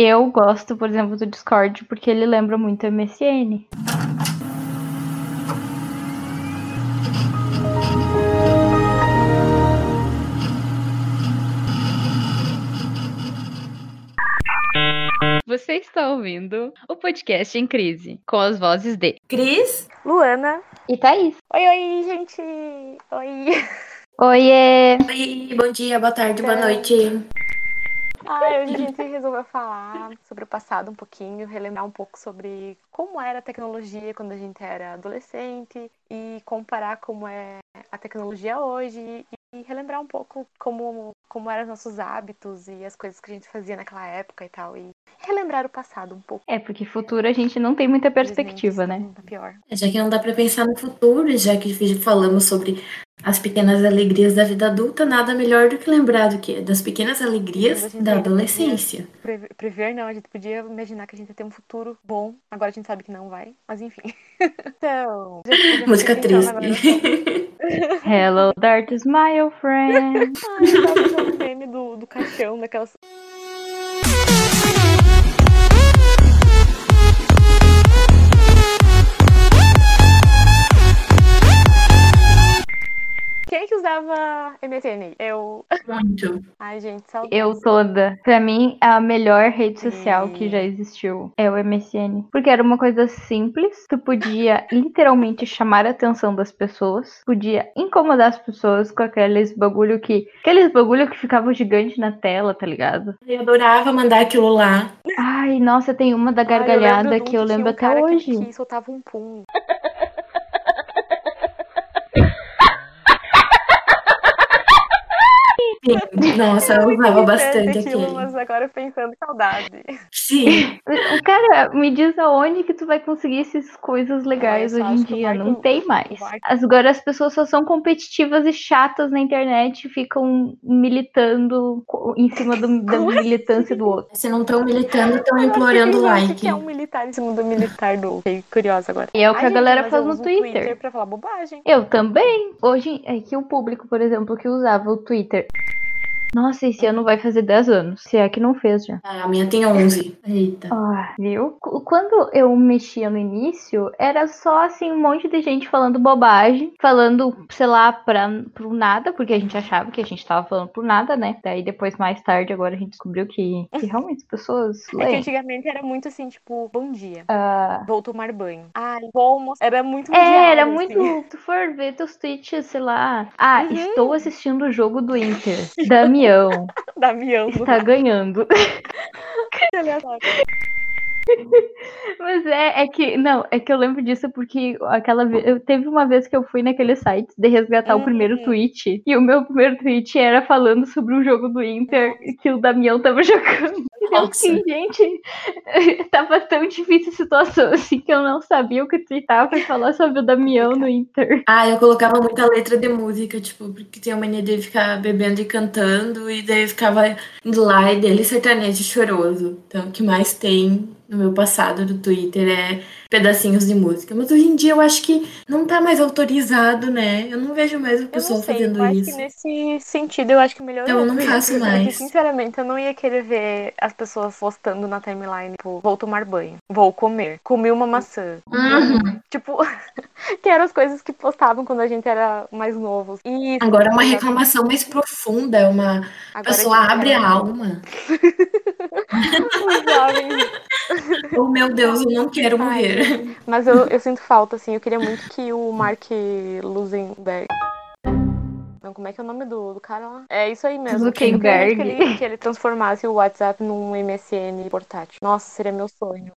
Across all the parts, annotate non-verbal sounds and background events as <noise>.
eu gosto, por exemplo, do Discord porque ele lembra muito MSN. Você está ouvindo o podcast em crise, com as vozes de Cris, Luana e Thaís. Oi, oi, gente! Oi! Oiê! Oi, bom dia, boa tarde, boa É. noite. Hoje a gente resolveu falar sobre o passado um pouquinho, relembrar um pouco sobre como era a tecnologia quando a gente era adolescente e comparar como é a tecnologia hoje e relembrar um pouco como, como eram os nossos hábitos e as coisas que a gente fazia naquela época e tal. E relembrar o passado um pouco. É, porque futuro a gente não tem muita perspectiva, né? Tá Pior. Já que não dá pra pensar no futuro, já que falamos sobre as pequenas alegrias da vida adulta, nada melhor do que lembrar do que das pequenas alegrias da ainda podia- adolescência. Prever, não, a gente podia imaginar que a gente ia ter um futuro bom. Agora a gente sabe que não vai, mas enfim. <laughs> então. já- já Música triste. <laughs> Hello, Dark Smile Friend. Ai, eu tava um meme do, do caixão, daquelas. Quem é que usava MSN? Eu. Muito. Ai, gente, saudades. Eu toda. Pra mim, a melhor rede social que já existiu é o MSN. Porque era uma coisa simples. Tu podia <laughs> literalmente chamar a atenção das pessoas. Podia incomodar as pessoas com aqueles bagulho que. Aqueles bagulho que ficavam gigante na tela, tá ligado? Eu adorava mandar aquilo lá. Ai, nossa, tem uma da Ai, eu gargalhada de um que eu lembro um até cara que- hoje. Que, soltava um pum. <laughs> Sim, Nossa, eu <laughs> usava bastante aquilo, aquele. Mas agora pensando, saudade. Sim, Cara, me diz aonde que tu vai conseguir essas coisas legais hoje em dia. Não tem mais. Agora as pessoas só são competitivas e chatas na internet e ficam militando em cima do- da Como militância do outro. se não estão militando, estão implorando pensando, O like. que que é um militar em cima do militar do. Fiquei curiosa agora. E é o que a gente, galera faz eu no o Twitter. pra falar bobagem. Eu também. Hoje é que o público, por exemplo, que usava o Twitter. Nossa, esse ano vai fazer 10 anos. Se é que não fez já. Ah, a minha tem 11. Eita. Ah, viu? Qu- Quando eu mexia no início, era só assim um monte de gente falando bobagem, falando, sei lá, pra, pro nada, porque a gente achava que a gente tava falando por nada, né? Daí depois, mais tarde, agora a gente descobriu que, que realmente as pessoas É que leem. antigamente era muito assim, tipo, bom dia. Ah, Vou tomar banho. Ai, vou almoçar. Era muito é, diário, era assim. muito. Se tu for ver teus tweets, sei lá. Ah, Uhum. estou assistindo o jogo do Inter. <laughs> Damião <laughs> Damião está ganhando. <laughs> <laughs> Mas é, é que, não, é que eu lembro disso porque aquela vez, eu teve uma vez que eu fui naquele site de resgatar o Uhum. primeiro tweet, e o meu primeiro tweet era falando sobre o jogo do Inter que o Damião tava jogando. E Nossa. fiquei, gente, <laughs> tava tão difícil a situação <laughs> assim que eu não sabia o que tweetar pra falar sobre o Damião no Inter. Ah, eu colocava muita letra de música, tipo, porque tinha a mania de ficar bebendo e cantando, e daí eu ficava indo lá e dele sertanejo choroso. Então, o que mais tem no meu passado do Twitter é pedacinhos de música. Mas hoje em dia eu acho que não tá mais autorizado, né? Eu não vejo mais o pessoal sei, fazendo eu acho isso. que nesse sentido eu acho que melhorou. Então, eu não faço Porque, mais. sinceramente, eu não ia querer ver as pessoas postando na timeline, tipo, vou tomar banho, vou comer, comi uma maçã. Uhum. Tipo, <laughs> que eram as coisas que postavam quando a gente era mais novo. E Agora é uma reclamação mais profunda, é uma a Agora pessoa que- abre a alma. <laughs> Os jovens. <laughs> Oh meu Deus, eu não quero Ai, <laughs> Mas eu, eu sinto falta, assim. Eu queria muito que o Mark Lusenberg. Não, como é que é o nome do, do cara lá? É isso aí mesmo. Zuckerberg. Que ele, que ele transformasse o WhatsApp num MSN portátil. Nossa, seria meu sonho.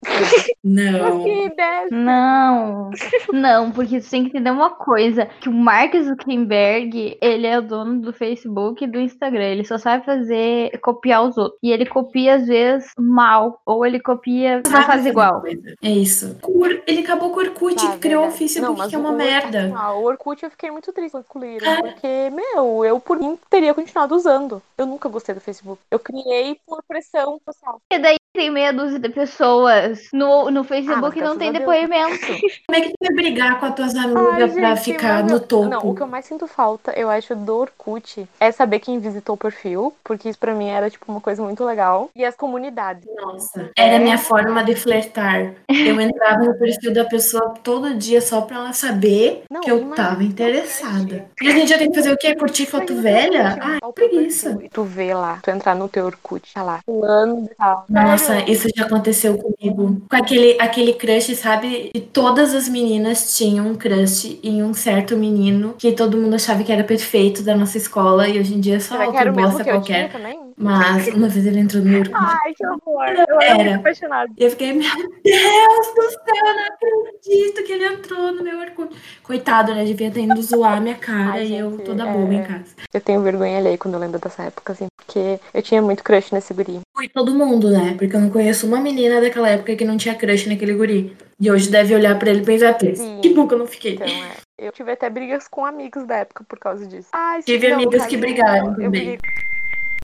Não. <laughs> Que ideia! Não, não, porque tu tem que entender uma coisa, que o Mark Zuckerberg, ele é o dono do Facebook e do Instagram, ele só sabe fazer, copiar os outros, e ele copia às vezes mal, ou ele copia, não faz igual. É isso. Cur- Ele acabou com o Orkut Tá, e criou o verdade. Facebook, mas que é uma o- merda. Ah, o Orkut eu fiquei muito triste quando excluíram, É. porque, meu, eu por mim teria continuado usando. Eu nunca gostei do Facebook. Eu criei por pressão social. E daí tem meia dúzia de pessoas. No, no Ah, Facebook mas não tem a Deus. depoimento. <laughs> Como é que tu vai brigar com as tuas amigas Ai, pra gente, ficar no eu- topo? Não, o que eu mais sinto falta, eu acho, do Orkut é saber quem visitou o perfil, porque isso pra mim era, tipo, uma coisa muito legal. E as comunidades. Nossa, era a minha forma de flertar. Eu entrava no perfil da pessoa todo dia só pra ela saber Não, que eu imagina, tava interessada. E a gente já tem que fazer o quê? Curtir foto velha? Teu preguiça. E tu vê lá, tu entrar no teu Orkut, tá lá, fulano e tal. Nossa, Sério? isso já aconteceu comigo. Com aquele, aquele crush, sabe? E todas as meninas tinham um crush em um certo menino que todo mundo achava que era perfeito da nossa escola e hoje em dia é só Será que outra era o mesmo bosta que eu qualquer. Mas uma vez ele entrou no meu. Ai, que horror. Eu era apaixonada. E eu fiquei, meu Deus do céu, eu não acredito que ele entrou no meu Orkut. Coitado, né? Devia ter indo zoar a minha cara Ai, e eu gente, toda é- boba em casa. Eu tenho vergonha alheia quando eu lembro dessa época, assim, porque eu tinha muito crush nesse guri. Foi todo mundo, né? Porque eu não conheço uma menina daquela época que não tinha crush naquele guri. E hoje deve olhar pra ele e pensar, que bom que eu não fiquei. Então, é. Eu tive até brigas com amigos da época por causa disso. Tive não, amigas que brigaram também.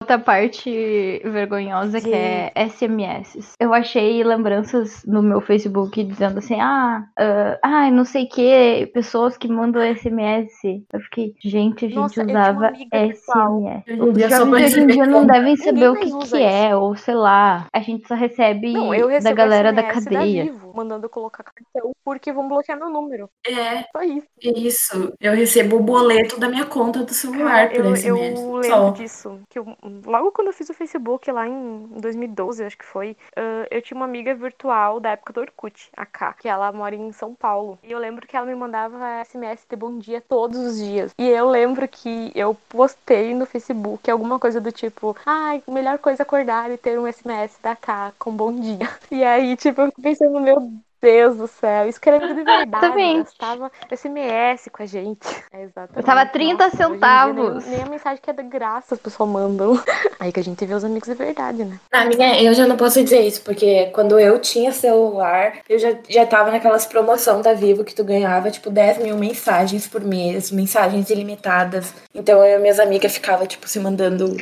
Outra parte vergonhosa que é SMS. Eu achei lembranças no meu Facebook dizendo assim: ah, ah, ai, não sei o que, pessoas que mandam SMS. Eu fiquei, gente, a gente Nossa, usava. SMS. Hoje em Os jovens hoje em dia não devem saber o que, que é, ou sei lá. A gente só recebe Não, eu da galera da SMS cadeia. Vivo, mandando colocar cartão porque vão bloquear meu número. É, Só isso. isso. Eu recebo o boleto da minha conta do celular Cara, por eu, SMS. eu lembro Só. disso. Que eu- logo quando eu fiz o Facebook, lá em 2012, acho que foi, ah, eu tinha uma amiga virtual da época do Orkut, a K, que ela mora em São Paulo. E eu lembro que ela me mandava SMS de bom dia todos os dias. E eu lembro que eu postei no Facebook alguma coisa do tipo, ai, melhor coisa acordar e ter um SMS da K com bom dia. <laughs> E aí, tipo, eu fico pensando, meu Deus do céu, amigo de verdade, Exatamente. gastava SMS com a gente. <laughs> É exatamente. Eu tava 30 Nossa, centavos. Nem, nem a mensagem que é de graça as pessoas mandam. <laughs> Aí que a gente vê os amigos de verdade, né? Na minha, eu já não posso dizer isso, porque quando eu tinha celular, eu já, já tava naquelas promoção da Vivo que tu ganhava, tipo, 10 mil mensagens por mês, mensagens ilimitadas. Então eu e minhas amigas ficava tipo, se mandando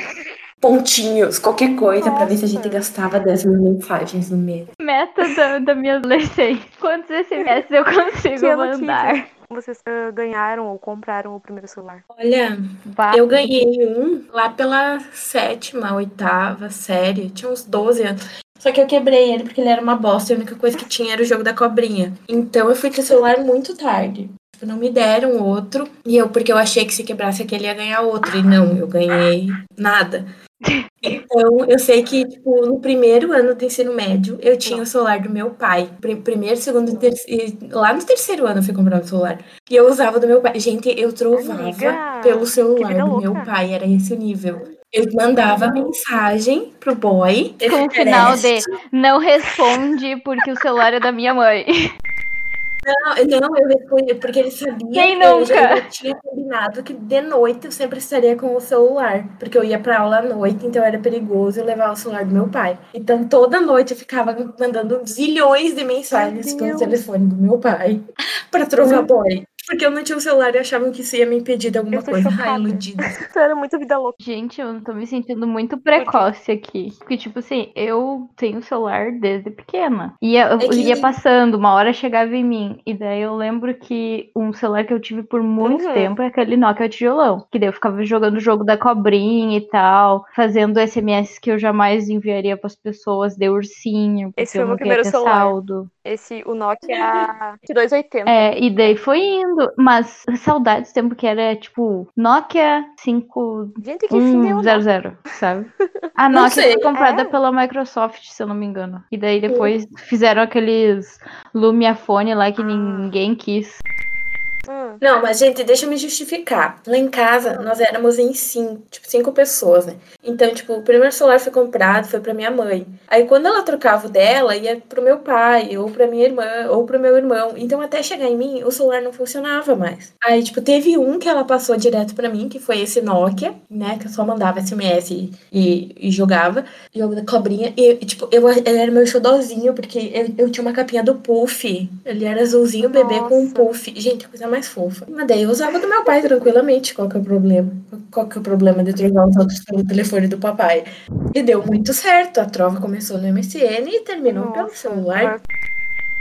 pontinhos, qualquer coisa, pra ver se a gente gastava 10 mil mensagens no mês. Meta da, da minha adolescência. Quantos SMS eu consigo Que mandar? Vocês ah, ganharam ou compraram o primeiro celular? Olha, Bah, eu ganhei um lá pela sétima, oitava série, tinha uns 12 anos. Só que eu quebrei ele porque ele era uma bosta e a única coisa que tinha era o jogo da cobrinha. Então eu fui ter celular muito tarde. Tipo, não me deram outro. E eu, porque eu achei que se quebrasse aquele ia ganhar outro. E não, eu ganhei nada. Então, eu sei que, tipo, no primeiro ano do ensino médio, eu tinha o celular do meu pai. Pri- Primeiro, segundo e terceiro. Lá no terceiro ano eu fui comprar o celular. E eu usava do meu pai. Gente, eu trovava Amiga, pelo celular do meu pai. Era esse o nível. Eu mandava mensagem pro boy. com o final de não responde porque o celular é da minha mãe. <laughs> Não, não, eu respondi porque ele sabia Quem que eu nunca? tinha combinado que de noite eu sempre estaria com o celular. Porque eu ia pra aula à noite, então era perigoso eu levar o celular do meu pai. Então toda noite eu ficava mandando zilhões de mensagens pelo telefone do meu pai pra trovar boy. Porque eu não tinha o celular e achavam que isso ia me impedir de alguma Eu coisa. Ai, iludida. Isso era muito vida louca. Gente, eu tô me sentindo muito precoce aqui. Porque, tipo assim, eu tenho celular desde pequena. Ia, eu É que- ia passando, uma hora chegava em mim. E daí eu lembro que um celular que eu tive por muito Uhum. tempo é aquele Nokia tijolão. Que daí eu ficava jogando o jogo da cobrinha e tal. Fazendo SMS que eu jamais enviaria pras pessoas de ursinho. Esse foi o meu primeiro celular. saldo. Esse, o Nokia 280. É, e daí foi indo. Mas saudades tempo que era tipo Nokia 5 Gente, que fim deu? 100, sabe? <laughs> A Não Nokia sei. foi comprada É? pela Microsoft, se eu não me engano. E daí depois fizeram aqueles Lumiafone lá que Ah. ninguém quis. Hum. Não, mas gente, deixa eu me justificar. Lá em casa, nós éramos em cinco, tipo, cinco pessoas, né? Então, tipo, o primeiro celular foi comprado, foi pra minha mãe. Aí, quando ela trocava o dela, ia pro meu pai, ou pra minha irmã, ou pro meu irmão. Então, até chegar em mim, o celular não funcionava mais. Aí, tipo, teve um que ela passou direto pra mim, que foi esse Nokia, né? Que eu só mandava SMS e, e, e jogava. Jogo da cobrinha. E, tipo, eu, ele era meu xodózinho, porque eu, eu tinha uma capinha do Puff. Ele era azulzinho bebê com um Nossa. puff. Gente, coisa mais fofa. Mas daí eu usava do meu pai tranquilamente. Qual que é o problema? Qual que é o problema de trocar os outros pelo telefone do papai? E deu muito certo. A trova começou no MSN e terminou pelo Nossa, celular.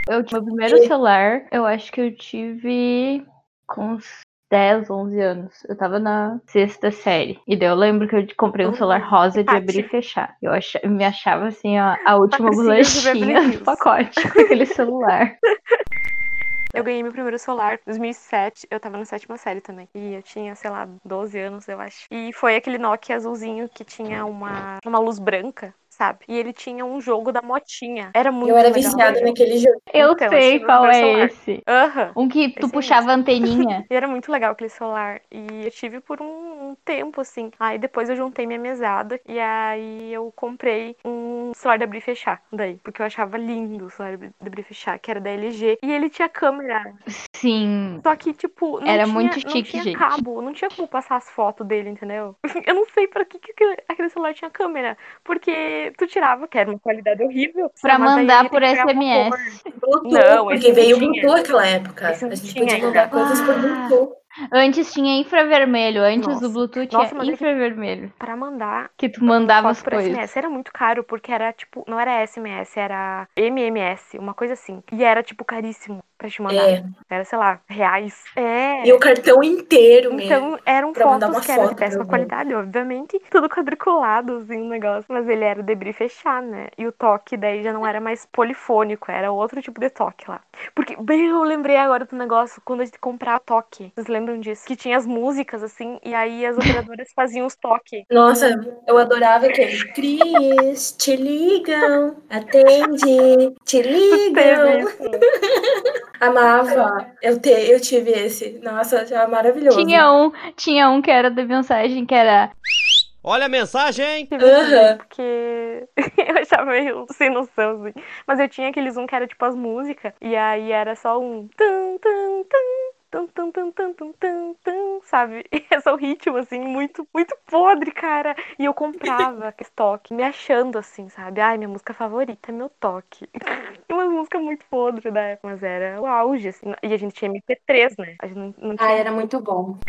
Eu tive meu primeiro celular, eu acho que eu tive com uns 10, 11 anos. Eu tava na sexta série. E daí eu lembro que eu comprei um Uhum. celular rosa de abrir e fechar. Eu, acha, eu me achava assim, ó, a última bolachinha do pacote com aquele celular. <laughs> Eu ganhei meu primeiro celular em 2007. Eu tava na sétima série também. E eu tinha, sei lá, 12 anos, eu acho. E foi aquele Nokia azulzinho que tinha uma, uma luz branca, sabe? E ele tinha um jogo da motinha. Era muito Eu era legal. viciada naquele jogo. Eu Então, sei é qual é esse. Aham. Um que tu Esse puxava a anteninha. <laughs> E era muito legal aquele celular. E eu tive por um, um tempo, assim. Aí depois eu juntei minha mesada. E aí eu comprei um celular de abrir e fechar. Daí. Porque eu achava lindo o celular de abrir e fechar, que era da LG. E ele tinha câmera. Sim. Só que, tipo, não Era tinha, muito não chique, tinha gente. cabo. Não tinha como passar as fotos dele, entendeu? <laughs> Eu não sei pra que, que aquele celular tinha câmera. Porque tu tirava, que era uma qualidade horrível. Pra mandar por SMS. Bluetooth, Não, porque veio o tinha. Bluetooth naquela época. Esse não a gente tinha podia mandar coisas por Ah. Bluetooth. Antes tinha infravermelho. Antes Nossa. do Bluetooth Nossa, tinha mas que- infravermelho. Pra mandar Que tu mandava as coisas. SMS era muito caro, porque era tipo, não era SMS, era MMS, uma coisa assim. E era tipo caríssimo pra te mandar. É. Era, sei lá, reais. É. E o cartão inteiro mesmo. Então eram fotos que eram de foto pra péssima qualidade, obviamente. Tudo quadriculado, assim, o negócio. Mas ele era de abrir e fechar, né? E o toque daí já não era mais polifônico, era outro tipo de toque lá. Porque, bem, eu lembrei agora do negócio quando a gente comprava toque. Vocês lembram disso? Que tinha as músicas, assim, e aí as operadoras <laughs> faziam os toques. Nossa, eu adorava aquele. Cris, te ligam, atende, te ligam. Amava. Eu, te, eu tive esse. Nossa, já maravilhoso. Tinha um, tinha um que era da mensagem que era Olha a mensagem! Aham. porque <laughs> eu achava meio sem noção, assim. Mas eu tinha aqueles um que era tipo as músicas, e aí era só um tum, tum, tum. Tum, tum, tum, tum, tum, tum, tum, sabe? <laughs> E é o ritmo, assim, muito, muito podre, cara. E eu comprava <laughs> aquele toque, me achando assim, sabe? Ai, minha música favorita é meu toque. <laughs> Uma música muito podre da época, mas era o auge, assim. E a gente tinha MP3, né? A gente não, não tinha Ah, era muito bom.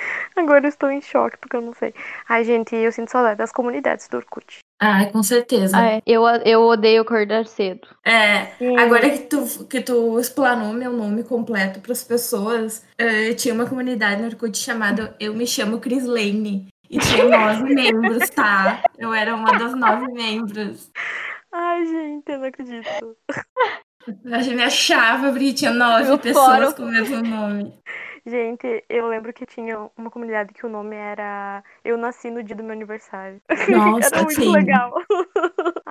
<laughs> Agora eu estou em choque, porque eu não sei. Ai, gente, eu sinto saudade das comunidades do Orkut. Ah, com certeza. Ah, é. eu, eu odeio acordar cedo. É, Sim. agora que tu, que tu explanou meu nome completo para as pessoas, eh, tinha uma comunidade no Orkut chamada Eu Me Chamo Chris Lane. E tinha <laughs> nove membros, tá? Eu era uma das nove membros. Ai, gente, eu não acredito. <laughs> A gente me achava porque tinha nove No pessoas fórum. com o mesmo nome. Gente, eu lembro que tinha uma comunidade que o nome era Eu Nasci no Dia do Meu Aniversário. <laughs> Nossa, era muito sim. legal. <laughs>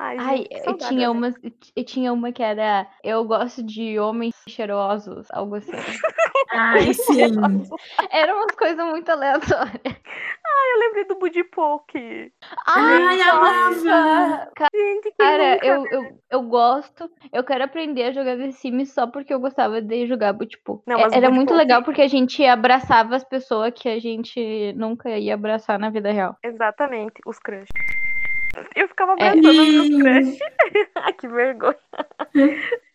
Ai, Ai, eu tinha uma, eu tinha uma que era Eu gosto de homens cheirosos, algo assim. <laughs> Ai, sim. Eram umas coisas muito aleatórias. Eu lembrei do Budipoke. Ai, nossa! amava! Ca- Gente, que Cara, nunca... eu, eu, eu gosto, eu quero aprender a jogar The Sims só porque eu gostava de jogar tipo. Não, mas Era Buddy muito Poke- legal porque a gente abraçava as pessoas que a gente nunca ia abraçar na vida real. Exatamente, os crush. Eu ficava É. abraçando meus crush. <laughs> Ai, que vergonha.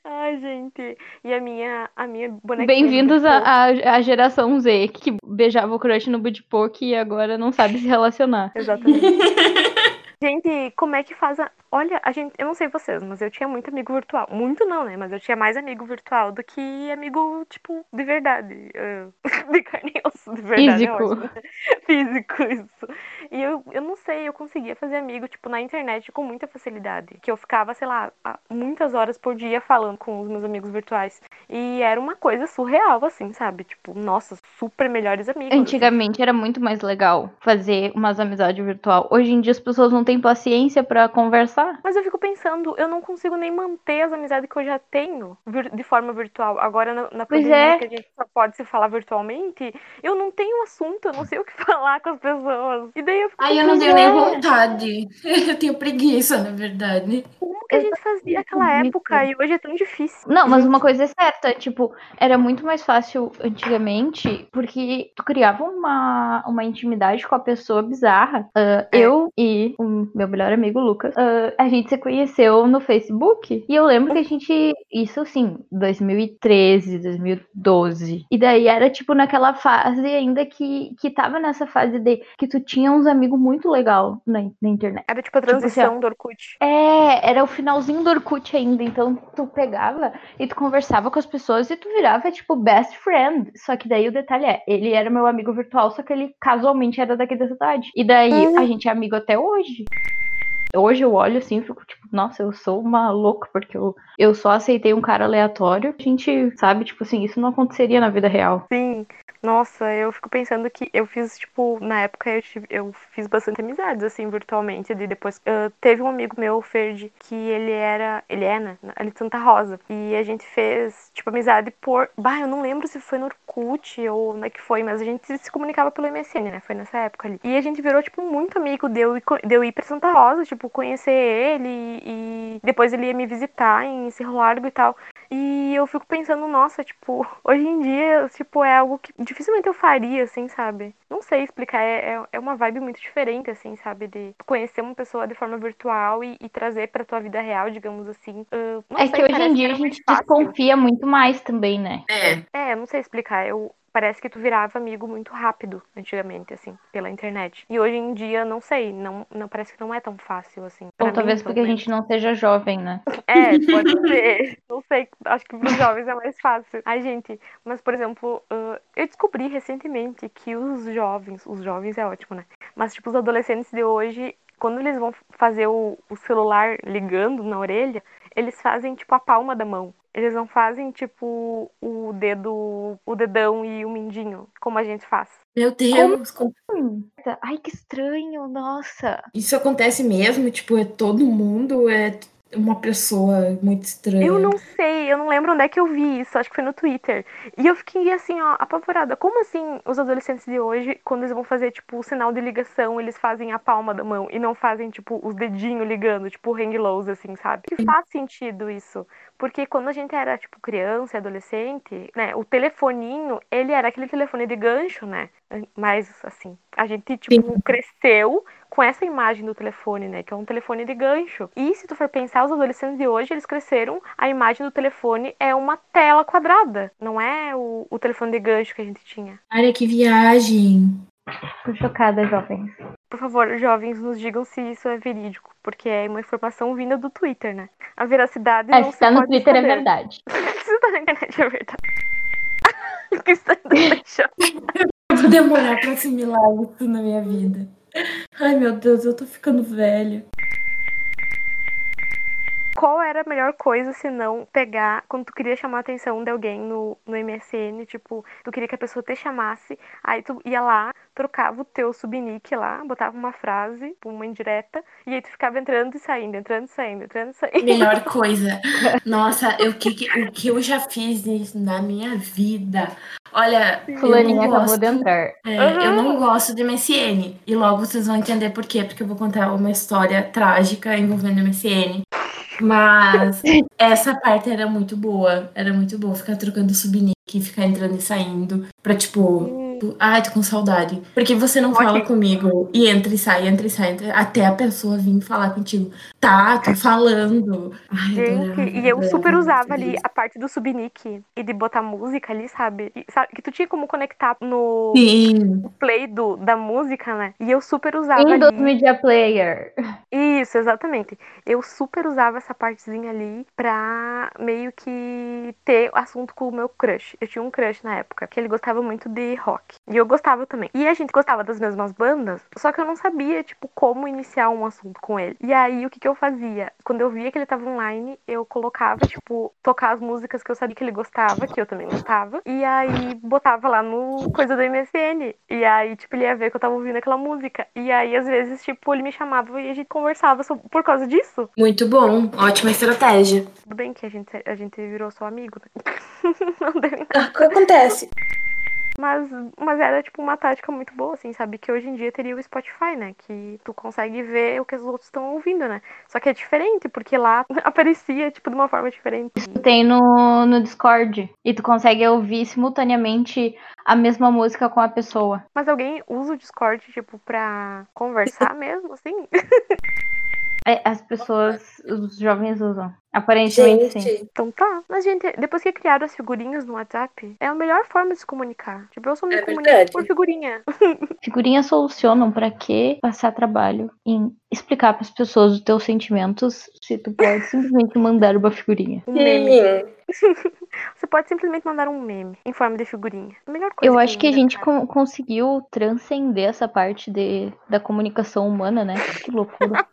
Ai, gente. E a minha, a minha bonequinha. Bem-vindos à geração Z, que beijava o crush no Budipok e agora não sabe se relacionar. <laughs> Exatamente. <laughs> Gente, como é que faz a. Olha, a gente. Eu não sei vocês, mas eu tinha muito amigo virtual. Muito não, né? Mas eu tinha mais amigo virtual do que amigo, tipo, de verdade. De carne e osso, de verdade. é Físico. Físico, isso. E eu, eu não sei, eu conseguia fazer amigo, tipo, na internet com muita facilidade. Que eu ficava, sei lá, muitas horas por dia falando com os meus amigos virtuais. E era uma coisa surreal, assim, sabe? Tipo, nossa, super melhores amigos. assim. Antigamente era muito mais legal fazer umas amizades virtual. Hoje em dia as pessoas não têm paciência pra conversar. Mas eu fico pensando, eu não consigo nem manter as amizades que eu já tenho de forma virtual. Agora, na, na pandemia, é. que a gente só pode se falar virtualmente, eu não tenho assunto, eu não sei o que <laughs> falar com as pessoas. E daí eu fico Ai, eu não tenho nem vontade. <laughs> Eu tenho preguiça, na verdade. como que a gente fazia naquela época e hoje é tão difícil. Não, mas uma coisa é certa, tipo, era muito mais fácil antigamente, porque tu criava uma, uma intimidade com a pessoa bizarra. Uh, É. Eu e o meu melhor amigo Lucas, uh, a gente se conheceu no Facebook. E eu lembro que a gente. Isso assim, 2013, 2012. E daí era tipo naquela fase ainda que, que tava nessa fase de que tu tinha uns amigos muito legal na, na internet. Era tipo a Tipo assim, transição do Orkut. É, era o finalzinho do Orkut ainda, então tu pegava e tu conversava com as pessoas e tu virava, tipo, best friend. Só que daí o detalhe é, ele era meu amigo virtual, só que ele casualmente era daqui da cidade. E daí Uhum. a gente é amigo até hoje. Hoje eu olho assim e fico tipo, nossa, eu sou uma louca, porque eu, eu só aceitei um cara aleatório. A gente sabe, tipo assim, isso não aconteceria na vida real. Sim. Nossa, eu fico pensando que eu fiz, tipo, na época eu, tive, eu fiz bastante amizades, assim, virtualmente. E depois ah, teve um amigo meu, o Ferdi, que ele era. Ele é, né? Ali de Santa Rosa. E a gente fez, tipo, amizade por. Bah, eu não lembro se foi no Orkut ou onde é que foi, mas a gente se comunicava pelo MSN, né? Foi nessa época ali. E a gente virou, tipo, muito amigo de eu, ir co- de eu ir pra Santa Rosa, tipo, conhecer ele e depois ele ia me visitar em Cerro Largo e tal. E eu fico pensando, nossa, tipo, <laughs> hoje em dia, tipo, é algo que dificilmente eu faria, assim, sabe? Não sei explicar, é, é- é uma vibe muito diferente, assim, sabe? De conhecer uma pessoa de forma virtual e, e trazer pra tua vida real, digamos assim. Não é sei, que hoje em dia a era mais gente fácil. desconfia muito mais também, né? É, É, eu não sei explicar. Eu parece que tu virava amigo muito rápido antigamente, assim, pela internet. E hoje em dia, não sei, não, não parece que não é tão fácil assim. Ou mim, talvez pelo porque a gente não seja jovem, né? <laughs> É, pode ser. Não sei, acho que pros jovens é mais fácil. Ai, gente, mas por exemplo, ah, eu descobri recentemente que os jovens, os jovens é ótimo, né? Mas tipo, os adolescentes de hoje, quando eles vão fazer o, o celular ligando na orelha, eles fazem tipo a palma da mão. Eles não fazem tipo o dedo, o dedão e o mindinho, como a gente faz. meu Deus, como- Ai, que estranho, nossa. isso acontece mesmo? Tipo, é todo mundo? É uma pessoa muito estranha? Eu não sei, eu não lembro onde é que eu vi isso, acho que foi no Twitter. E eu fiquei assim, ó, apavorada. Como assim os adolescentes de hoje, quando eles vão fazer, tipo, o sinal de ligação, eles fazem a palma da mão e não fazem, tipo, os dedinhos ligando, tipo, hang lows, assim, sabe? Que faz sentido isso. Porque quando a gente era, tipo, criança e adolescente, né, o telefoninho, ele era aquele telefone de gancho, né? Mas, assim, a gente, tipo, cresceu com essa imagem do telefone, né? Que é um telefone de gancho. E se tu for pensar, os adolescentes de hoje, eles cresceram, a imagem do telefone é uma tela quadrada. Não é o, o telefone de gancho que a gente tinha. Olha que viagem. Tô chocada, jovens. Por favor, jovens, nos digam se isso é verídico, porque é uma informação vinda do Twitter, né? A veracidade É, não se se tá no Twitter é saber. verdade. <laughs> Se tá na internet é verdade. O <laughs> que <laughs> está? Eu vou demorar pra assimilar isso na minha vida. Ai, meu Deus, eu tô ficando velha. Qual era a melhor coisa se não pegar quando tu queria chamar a atenção de alguém no, no MSN, tipo, tu queria que a pessoa te chamasse, aí tu ia lá, trocava o teu subnick lá, botava uma frase, uma indireta, e aí tu ficava entrando e saindo, entrando e saindo, entrando e saindo. Melhor <laughs> coisa. Nossa, eu, que, que- o que eu já fiz nisso na minha vida. Olha, Fulaninha eu não acabou gosto, de entrar. é, eu não gosto de MSN. E logo vocês vão entender por quê, porque eu vou contar uma história trágica envolvendo MSN. Mas <laughs> essa parte era muito boa. Era muito boa. Ficar trocando subnick, ficar entrando e saindo. Pra tipo. Ai, tô com saudade. Porque você não fala Ok. comigo e entra e sai, entra e sai, entra- até a pessoa vir falar contigo. Tá, tô falando. Ai, adorava, Gente, e eu adorava super usava ali a parte do subnick e de botar música ali, sabe? E, sabe? Que tu tinha como conectar no Sim. play do, da música, né? E eu super usava Windows ali. Media Player. Isso, exatamente. Eu super usava essa partezinha ali pra meio que ter assunto com o meu crush. Eu tinha um crush na época, que ele gostava muito de rock. E eu gostava também. E a gente gostava das mesmas bandas, só que eu não sabia, tipo, como iniciar um assunto com ele. E aí, o que que eu fazia? Quando eu via que ele tava online, eu colocava, tipo, tocar as músicas que eu sabia que ele gostava, que eu também gostava. E aí, botava lá no coisa do MSN. E aí, tipo, ele ia ver que eu tava ouvindo aquela música. E aí, às vezes, tipo, ele me chamava e a gente conversava sobre- por causa disso. Muito bom. Ótima estratégia. Tudo bem que a gente, a gente virou só amigo, né? <laughs> Não deu O que acontece? Mas, mas era, tipo, uma tática muito boa, assim, sabe? Que hoje em dia teria o Spotify, né? Que tu consegue ver o que os outros estão ouvindo, né? Só que é diferente, porque lá <laughs> aparecia, tipo, de uma forma diferente. Tem no, no Discord. E tu consegue ouvir simultaneamente a mesma música com a pessoa. Mas alguém usa o Discord, tipo, pra conversar mesmo, assim? <laughs> É, as pessoas, os jovens usam. Aparentemente sim. Gente, Então tá. Mas, gente, depois que criaram as figurinhas no WhatsApp, é a melhor forma de se comunicar. Tipo, eu só me É comunico verdade. por figurinha. <laughs> Figurinhas solucionam pra que passar trabalho em explicar pras pessoas os teus sentimentos se tu pode <laughs> simplesmente mandar uma figurinha. Um meme. sim. <laughs> Você pode simplesmente mandar um meme em forma de figurinha. A melhor coisa Eu acho que a gente con- conseguiu transcender essa parte de, da comunicação humana, né? Que loucura.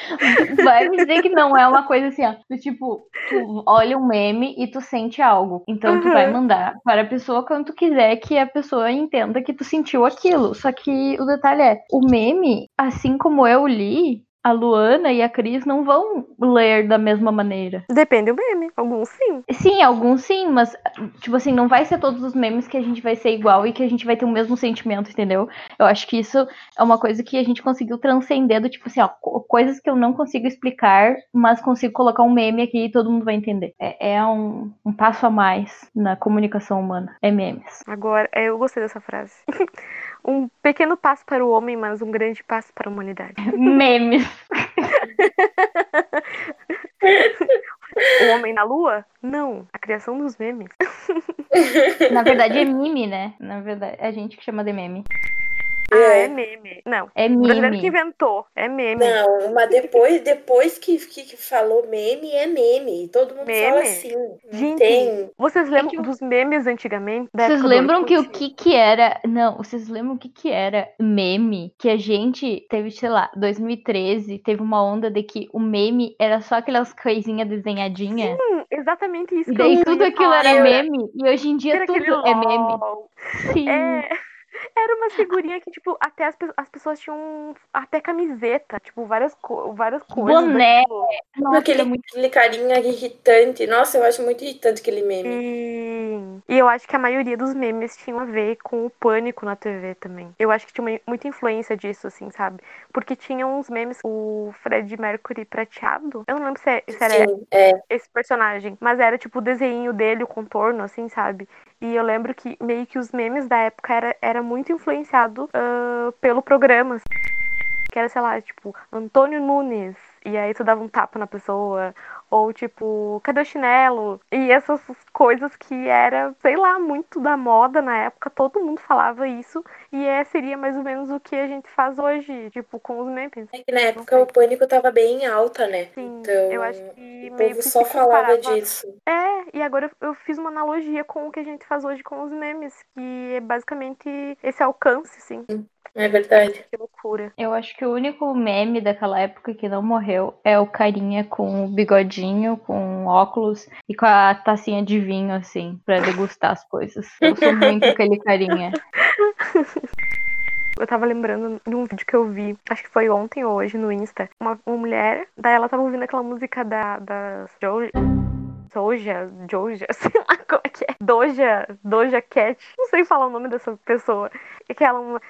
<laughs> Vai me dizer que não é uma coisa assim, ó. do Tipo, tu olha um meme e tu sente algo. Então tu vai Uhum. mandar para a pessoa quando tu quiser que a pessoa entenda que tu sentiu aquilo. Só que o detalhe é, o meme, assim como eu li, a Luana e a Cris não vão ler da mesma maneira. Depende do meme. Alguns sim. Sim, alguns sim, mas, tipo assim, não vai ser todos os memes que a gente vai ser igual e que a gente vai ter o mesmo sentimento, entendeu? Eu acho que isso é uma coisa que a gente conseguiu transcender do tipo assim, ó, co- coisas que eu não consigo explicar, mas consigo colocar um meme aqui e todo mundo vai entender. É, é um, um passo a mais na comunicação humana. É memes. Agora, é, eu gostei dessa frase. <laughs> um pequeno passo para o homem, mas um grande passo para a humanidade. memes. O homem na lua? Não. A criação dos memes. Na verdade é meme, né? Na verdade, é a gente que chama de meme. Ah, é É. meme. Não. É O brasileiro que meme. inventou. É meme. Não, mas depois, depois que, que, que falou meme, é meme. Todo mundo Meme? fala assim. Gente, tem. vocês lembram que o- dos memes antigamente? Vocês lembram que o que que era. Não, vocês lembram o que que era meme? Que a gente teve, sei lá, 2013, teve uma onda de que o meme era só aquelas coisinhas desenhadinhas. Hum, exatamente isso E que daí tudo aquilo falar. era meme. E hoje em dia tudo é meme. LOL. Sim. É, era uma figurinha que, tipo, até as, pe- as pessoas tinham até camiseta, tipo, várias, co várias coisas. Boné. daquilo. Nossa, aquele, era muito... aquele carinha irritante. Nossa, eu acho muito irritante aquele meme. E... e eu acho que a maioria dos memes tinham a ver com o pânico na TV também. Eu acho que tinha uma- muita influência disso, assim, sabe? Porque tinha uns memes, o Fred Mercury prateado. Eu não lembro se, é- se era Sim, é. esse personagem, mas era tipo o desenho dele, o contorno, assim, sabe? E eu lembro que meio que os memes da época era, era muito influenciado ah, pelo programa. assim. Que era, sei lá, tipo, Antônio Nunes. E aí tu dava um tapa na pessoa. Ou tipo, cadê o chinelo? E essas coisas que era, sei lá, muito da moda na época. Todo mundo falava isso. E é, seria mais ou menos o que a gente faz hoje, tipo, com os memes. É que na época o pânico tava bem em alta, né? Sim, Então, eu acho que o meio povo que só falava comparava- disso. É, e agora eu eu fiz uma analogia com o que a gente faz hoje com os memes, que é basicamente esse alcance, assim. É verdade. Que loucura. Eu acho que o único meme daquela época que não morreu é o carinha com o bigodinho, com óculos e com a tacinha de vinho, assim, pra degustar as coisas. Eu sou muito <laughs> aquele carinha. Eu tava lembrando de um vídeo que eu vi, acho que foi ontem ou hoje no Insta. Uma, uma mulher, daí ela tava ouvindo aquela música da, da Joja. Soja, Joja, <laughs> sei lá como é que é. Doja, Doja Cat. Não sei falar o nome dessa pessoa. E que ela uma.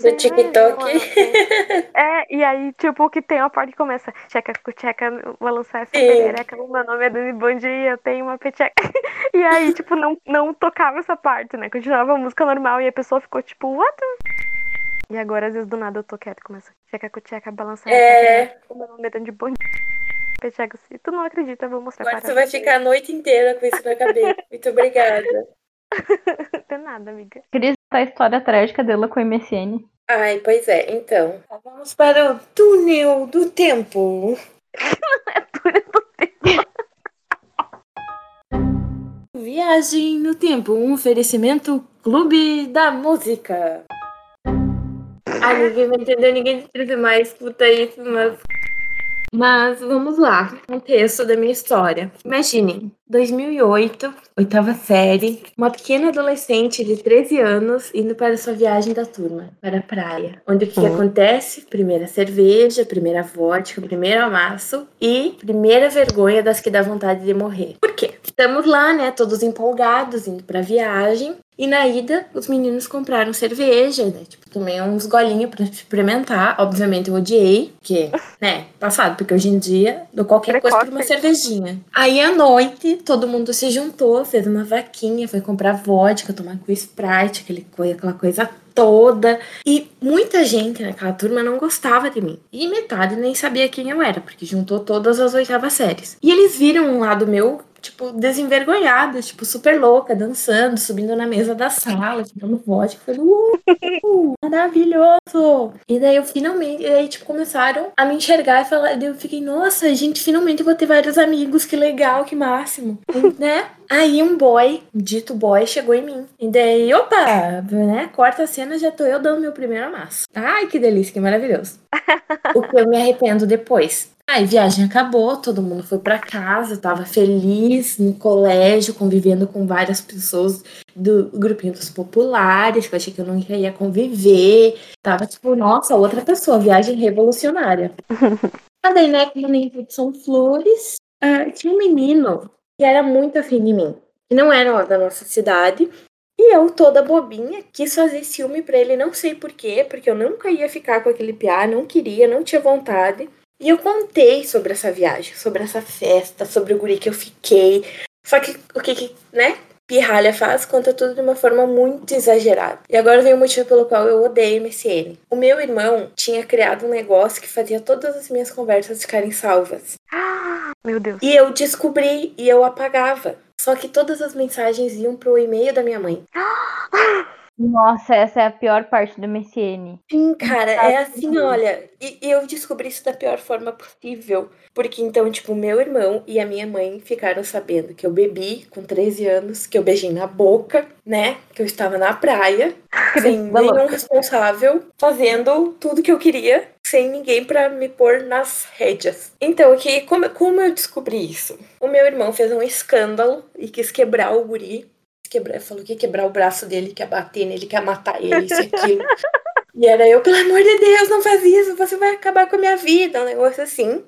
Do TikTok. <laughs> É, e aí, tipo, que tem uma parte que começa, tcheca, tcheca, vou lançar essa perereca, meu nome é Dani Bom Dia, eu tenho uma peteca. <laughs> E aí, tipo, não, não tocava essa parte, né? Continuava a música normal e a pessoa ficou tipo, what? the-" E agora, às vezes, do nada eu tô quieta e começa, tcheca, tcheca, balançar É. essa perereca, meu nome é Dani Bom Dia. Peteca, se tu não acredita, eu vou mostrar Agora para você vai ficar a noite inteira com isso na cabeça. <laughs> Muito obrigada. <laughs> Não tem nada, amiga. Cris, a história trágica dela com o MSN. Ai, pois é. Então, vamos para o túnel do tempo. É tudo do tempo. Viagem no tempo, um oferecimento Clube da Música. Ah, ninguém vai entender, ninguém escreve mais. Puta isso, mas. Mas vamos lá, contexto da minha história. Imagine, 2008, oitava série, uma pequena adolescente de 13 anos indo para sua viagem da turma, para a praia. Onde o que Uhum. acontece? Primeira cerveja, primeira vodka, primeiro amasso e primeira vergonha das que dá vontade de morrer. Por quê? Estamos lá, né, todos empolgados, indo pra viagem. E na ida, os meninos compraram cerveja, né? Tipo, tomei uns golinhos pra experimentar. Obviamente eu odiei, porque, né, passado, porque hoje em dia dou qualquer coisa por uma Precoce. cervejinha. Aí à noite, todo mundo se juntou, fez uma vaquinha, foi comprar vodka, tomar com Sprite, aquele coisa, aquela coisa toda. E muita gente naquela turma não gostava de mim. E metade nem sabia quem eu era, porque juntou todas as oitavas séries. E eles viram um lado meu, tipo, desenvergonhada, tipo, super louca, dançando, subindo na mesa da sala, ficando vodka. Falei, uh, maravilhoso! E daí eu finalmente, e aí, tipo, começaram a me enxergar e falar, daí eu fiquei, nossa, gente, finalmente eu vou ter vários amigos, que legal, que máximo, né? Aí um boy, dito boy, chegou em mim. E daí, opa, né? Corta a cena, já tô eu dando meu primeiro amasso. Ai, que delícia, que maravilhoso. o que eu me arrependo depois. Aí, viagem acabou, todo mundo foi pra casa, eu tava feliz no colégio, convivendo com várias pessoas do grupinho dos populares, que eu achei que eu não ia conviver. Tava tipo, nossa, outra pessoa, viagem revolucionária. <laughs> Mas daí, né, nem tudo são flores, ah, tinha um menino que era muito afim de mim, que não era da nossa cidade. E eu, toda bobinha, quis fazer ciúme pra ele, não sei porquê, porque eu nunca ia ficar com aquele piá, não queria, não tinha vontade. E eu contei sobre essa viagem, sobre essa festa, sobre o guri que eu fiquei. Só que o que, que né? Pirralha faz, conta tudo de uma forma muito exagerada. E agora vem o motivo pelo qual eu odeio MSN. O meu irmão tinha criado um negócio que fazia todas as minhas conversas ficarem salvas. Meu Deus. E eu descobri e eu apagava. Só que todas as mensagens iam pro e-mail da minha mãe. Nossa, essa é a pior parte do MSN. Sim, cara, é assim, olha. E, e eu descobri isso da pior forma possível. Porque então, tipo, meu irmão e a minha mãe ficaram sabendo que eu bebi com 13 anos, que eu beijei na boca, né? Que eu estava na praia, <laughs> sem nenhum louca. responsável, fazendo tudo que eu queria, sem ninguém pra me pôr nas rédeas. Então, que, como, como eu descobri isso? O meu irmão fez um escândalo e quis quebrar o guri. Quebrar, falou que quebrar o braço dele, que ia bater nele, que ia matar ele, isso aquilo. E era eu, pelo amor de Deus, não faz isso, você vai acabar com a minha vida, um negócio assim.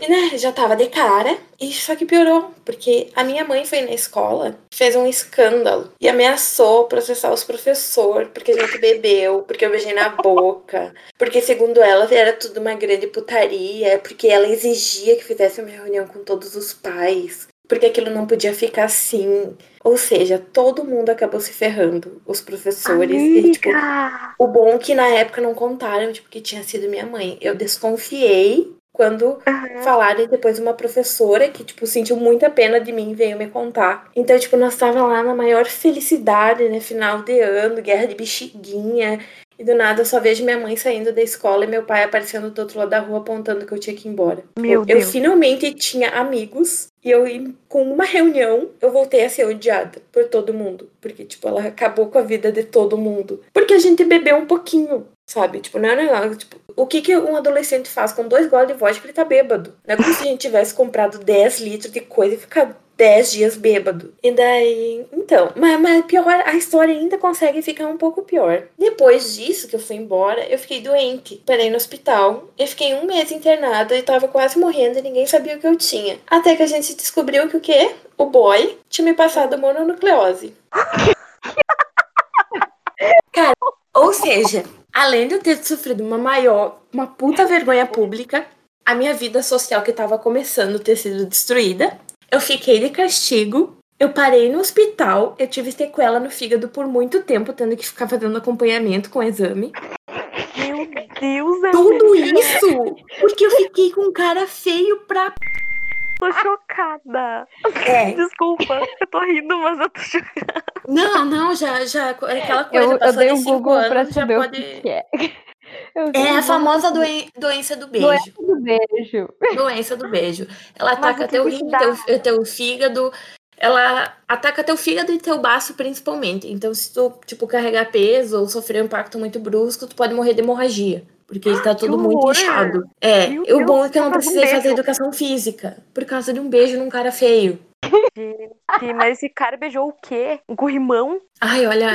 E né, já tava de cara, e só que piorou, porque a minha mãe foi na escola, fez um escândalo e ameaçou processar os professores, porque a gente bebeu, porque eu beijei na boca, porque segundo ela era tudo uma grande putaria, porque ela exigia que fizesse uma reunião com todos os pais, porque aquilo não podia ficar assim. Ou seja, todo mundo acabou se ferrando, os professores, e tipo, o bom é que na época não contaram, tipo, que tinha sido minha mãe. Eu desconfiei quando Aham. falaram e depois uma professora que, tipo, sentiu muita pena de mim veio me contar. Então, tipo, nós tava lá na maior felicidade, né? Final de ano, guerra de bexiguinha. E do nada eu só vejo minha mãe saindo da escola e meu pai aparecendo do outro lado da rua apontando que eu tinha que ir embora. Meu eu, eu Deus. finalmente tinha amigos e eu, com uma reunião, eu voltei a ser odiada por todo mundo. Porque, tipo, ela acabou com a vida de todo mundo. Porque a gente bebeu um pouquinho, sabe? Tipo, não é negócio, tipo, o que, que um adolescente faz com dois goles de vodka ele tá bêbado? Não é como se a gente tivesse comprado 10 litros de coisa e ficar 10 dias bêbado. E daí. Então, mas, mas pior, a história ainda consegue ficar um pouco pior. Depois disso, que eu fui embora, eu fiquei doente. Parei no hospital. Eu fiquei um mês internada e tava quase morrendo e ninguém sabia o que eu tinha. Até que a gente descobriu que o quê? O boy tinha me passado mononucleose. <laughs> Cara, ou seja, além de eu ter sofrido uma maior, uma puta vergonha pública, a minha vida social que tava começando ter sido destruída. Eu fiquei de castigo. Eu parei no hospital. Eu tive sequela no fígado por muito tempo, tendo que ficar fazendo acompanhamento com exame. Meu Deus, Tudo amiga. isso porque eu fiquei com um cara feio pra. Tô chocada. É. Desculpa, eu tô rindo, mas eu tô chocada. Não, não, já, já. Aquela coisa Eu, eu passou dei de cinco Google pra anos, já saber o pode. que, que é. É a famosa doen- doença do beijo. Doença do beijo. Doença do beijo. Ela Mas ataca teu rim, teu, teu fígado. Ela ataca teu fígado e teu baço principalmente. Então, se tu, tipo, carregar peso ou sofrer um impacto muito brusco, tu pode morrer de hemorragia. Porque ele tá todo Que muito inchado. É, o bom é que eu não precisei fazer educação física. Por causa de um beijo num cara feio. Gente, mas esse cara beijou o quê? Um corrimão? Ai, olha,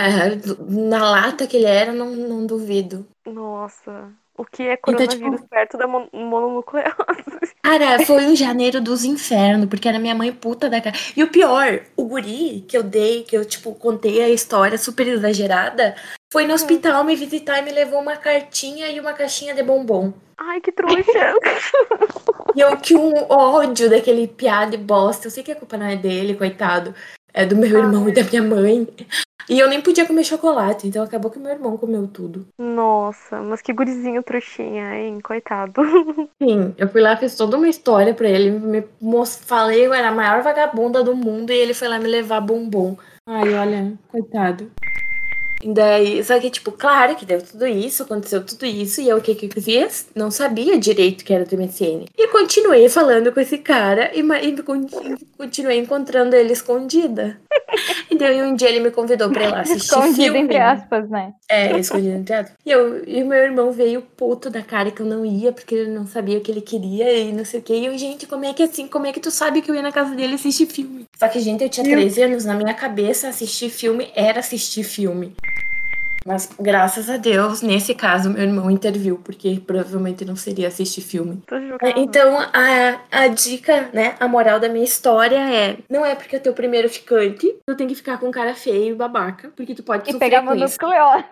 na lata que ele era, não, não duvido. Nossa. O que é Então, coronavírus tipo- perto da mon- mononucleose? Cara, foi um janeiro dos infernos, porque era minha mãe puta da cara. E o pior, o guri que eu dei, que eu, tipo, contei a história super exagerada, foi no hospital me visitar e me levou uma cartinha e uma caixinha de bombom. Ai, que trouxa. E eu que um ódio daquele piada e bosta. Eu sei que a culpa não é dele, coitado. É do meu irmão e da minha mãe. E eu nem podia comer chocolate, então acabou que meu irmão comeu tudo. Nossa, mas que gurizinho trouxinha, hein? Coitado. <laughs> Sim, eu fui lá, fiz toda uma história pra ele. Me falei que eu era a maior vagabunda do mundo e ele foi lá me levar bombom. Ai, olha, coitado. Daí, só que, tipo, claro que deu tudo isso, aconteceu tudo isso, e eu o que que eu fiz? Não sabia direito que era do MSN. E continuei falando com esse cara e, e con- continuei encontrando ele escondida. E daí um dia ele me convidou pra ir lá assistir Escondido, filme. entre aspas, né? É, escondido no teatro. E, eu, e o meu irmão veio puto da cara que eu não ia, porque ele não sabia o que ele queria e não sei o quê. E eu, gente, como é que assim? Como é que tu sabe que eu ia na casa dele assistir filme? Só que, gente, eu tinha 13 anos, na minha cabeça, assistir filme era assistir filme. Mas, graças a Deus, nesse caso, meu irmão interviu, porque provavelmente não seria assistir filme. É. Então, a, a dica, né, a moral da minha história é: não é porque é teu primeiro ficante, tu tem que ficar com um cara feio e babaca, porque tu pode E sofrer pegar com isso. mononucleose.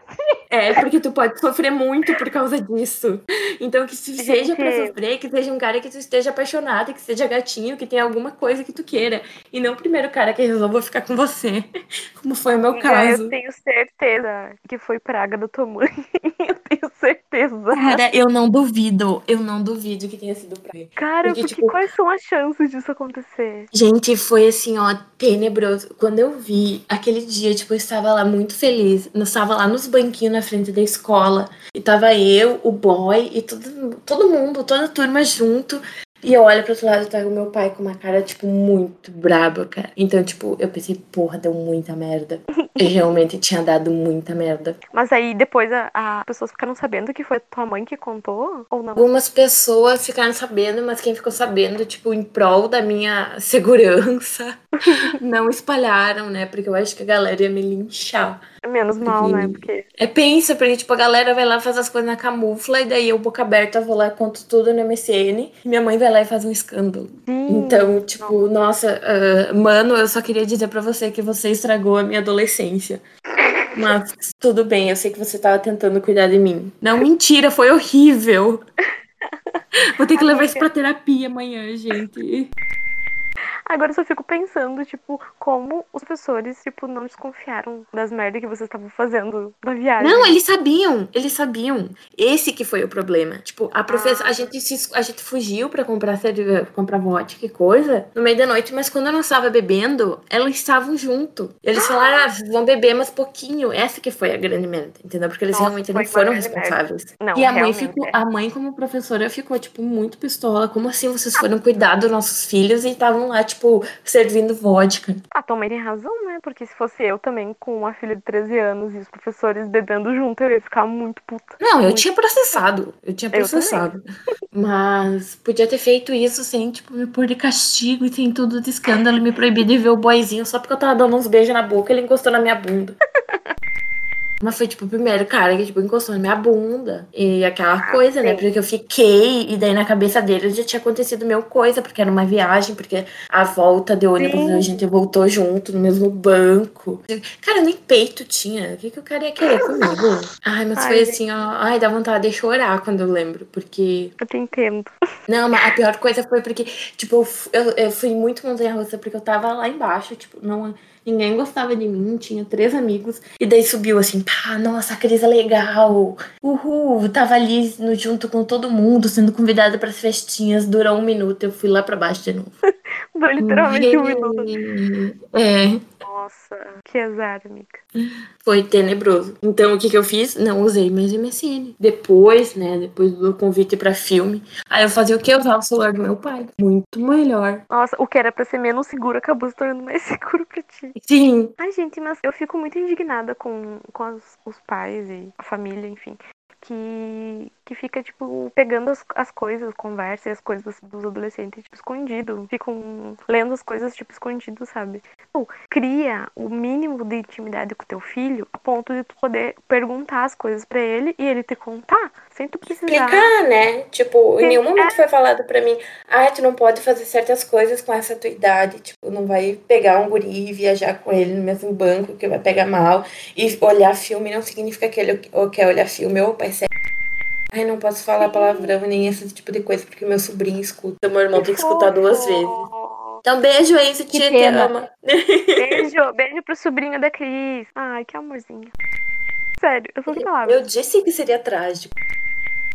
É, porque tu pode sofrer muito por causa disso. Então, que se seja pra sofrer, que seja um cara que tu esteja apaixonado, que seja gatinho, que tenha alguma coisa que tu queira. E não o primeiro cara que resolva ficar com você. <laughs> Como foi o meu Amiga, caso. Eu tenho certeza que foi praga da tua mãe. <laughs> eu tenho certeza. Cara, eu não duvido. Eu não duvido que tenha sido pra mim. Cara, Porque, porque tipo- quais são as chances disso acontecer? Gente, foi assim, ó, tenebroso. Quando eu vi aquele dia, tipo, eu estava lá muito feliz. Eu estava lá nos banquinhos na frente da escola. E tava eu, o boy e todo, todo mundo, toda a turma junto. E eu olho pro outro lado e tá o meu pai com uma cara, tipo, muito braba, cara. Então, tipo, eu pensei, porra, deu muita merda. <laughs> E realmente tinha dado muita merda. Mas aí depois a, a pessoas ficaram sabendo que foi tua mãe que contou? Ou não? Algumas pessoas ficaram sabendo, mas quem ficou sabendo, tipo, em prol da minha segurança, <laughs> não espalharam, né? Porque eu acho que a galera ia me linchar. Menos mal, né? Porque-. É, pensa, porque, tipo, a galera vai lá fazer as coisas na camufla e daí eu, boca aberta, vou lá e conto tudo no MSN minha mãe vai lá e faz um escândalo. Sim. Então, tipo, nossa, ah, mano, eu só queria dizer pra você que você estragou a minha adolescência. Mas tudo bem, eu sei que você tava tentando cuidar de mim. Não, mentira, foi horrível. <laughs> Vou ter que levar isso pra terapia amanhã, gente. Agora eu só fico pensando, tipo, como os professores, tipo, não desconfiaram das merdas que vocês estavam fazendo na viagem. Não, eles sabiam, eles sabiam. Esse que foi o problema. Tipo, a professora, a gente se, a gente fugiu pra comprar cerve- comprar vodka e coisa no meio da noite, mas quando eu não estava bebendo, elas estavam junto. Eles falaram, ah, vocês vão beber mas pouquinho. Essa que foi a grande merda, entendeu? Porque eles Nossa, realmente não foram responsáveis. Não, e a mãe ficou, é. a mãe como professora ficou tipo muito pistola. Como assim vocês foram cuidar dos nossos filhos e estavam lá tipo servindo vodka? Ah, tua mãe tem razão, né? Porque se fosse eu também com uma filha de 13 anos e os professores bebendo junto, eu ia ficar muito puta. Não, eu Muito. tinha processado. Eu tinha Eu processado. Mas podia ter feito isso sem, tipo, me pôr de castigo e sem tudo de escândalo e me proibir de ver o boyzinho só porque eu tava dando uns beijos na boca e ele encostou na minha bunda. Mas foi, tipo, o primeiro cara que, tipo, encostou na minha bunda. E aquela coisa, né? sim. Porque eu fiquei, e daí na cabeça dele já tinha acontecido mil coisa, porque era uma viagem, porque a volta de ônibus Sim. a gente voltou junto no mesmo banco. Cara, nem peito tinha. O que, que o cara ia querer comigo? Ai, mas Ai, foi assim, ó. Ai, dá vontade de chorar quando eu lembro, porque Eu te entendo. <laughs> não, mas a pior coisa foi porque, tipo, eu, eu fui muito montanha russa porque eu tava lá embaixo, tipo, não, ninguém gostava de mim, tinha três amigos. E daí subiu assim, pá, nossa, a Cris é legal. Uhul, tava ali no, junto com todo mundo, sendo convidada pras festinhas. Durou um minuto, eu fui lá pra baixo de novo. <laughs> Dou literalmente um minuto. É, Nossa, que azar, amiga. foi tenebroso. Então, o que que eu fiz? Não usei mais MSN. Depois, né, depois do convite pra filme, aí eu fazia o que? Eu usava o celular do meu pai. Muito melhor. Nossa, o que era pra ser menos seguro acabou se tornando mais <laughs> seguro pra ti. Sim, Ai, gente, mas eu fico muito indignada com, com as- os pais e a família, enfim. que, que fica, tipo, pegando as, as coisas, conversa e as coisas dos adolescentes, tipo, escondido. Ficam lendo as coisas, tipo, escondido, sabe? Tipo, cria o mínimo de intimidade com teu filho a ponto de tu poder perguntar as coisas para ele e ele te contar, sem tu precisar. Explicar, né? Tipo, em Sim, nenhum momento é. foi falado pra mim, ah, tu não pode fazer certas coisas com essa tua idade. Tipo, não vai pegar um guri e viajar com ele no mesmo banco que vai pegar mal. E olhar filme não significa que ele ou quer olhar filme. Opa, isso é... Ai, não posso falar palavrão nem esse tipo de coisa, porque meu sobrinho escuta. Meu irmão tem que escutar duas vezes. Então, beijo aí, se Que tia te ama. Beijo, beijo pro sobrinho da Cris. Ai, que amorzinho. Sério, eu sou palavras. Eu disse que seria trágico.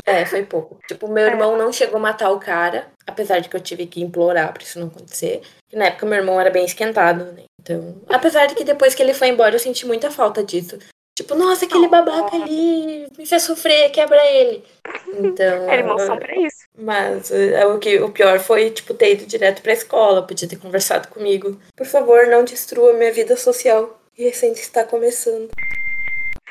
É, foi pouco. Tipo, meu É. irmão não chegou a matar o cara, apesar de que eu tive que implorar pra isso não acontecer. E na época meu irmão era bem esquentado, né? Então, apesar de que depois que ele foi embora eu senti muita falta disso. Tipo, nossa, aquele babaca ali me fez sofrer, quebra ele. Então. Irmãos são pra isso. Mas é, o, que, o pior foi, tipo, ter ido direto pra escola, podia ter conversado comigo. Por favor, não destrua minha vida social. que Recente está começando.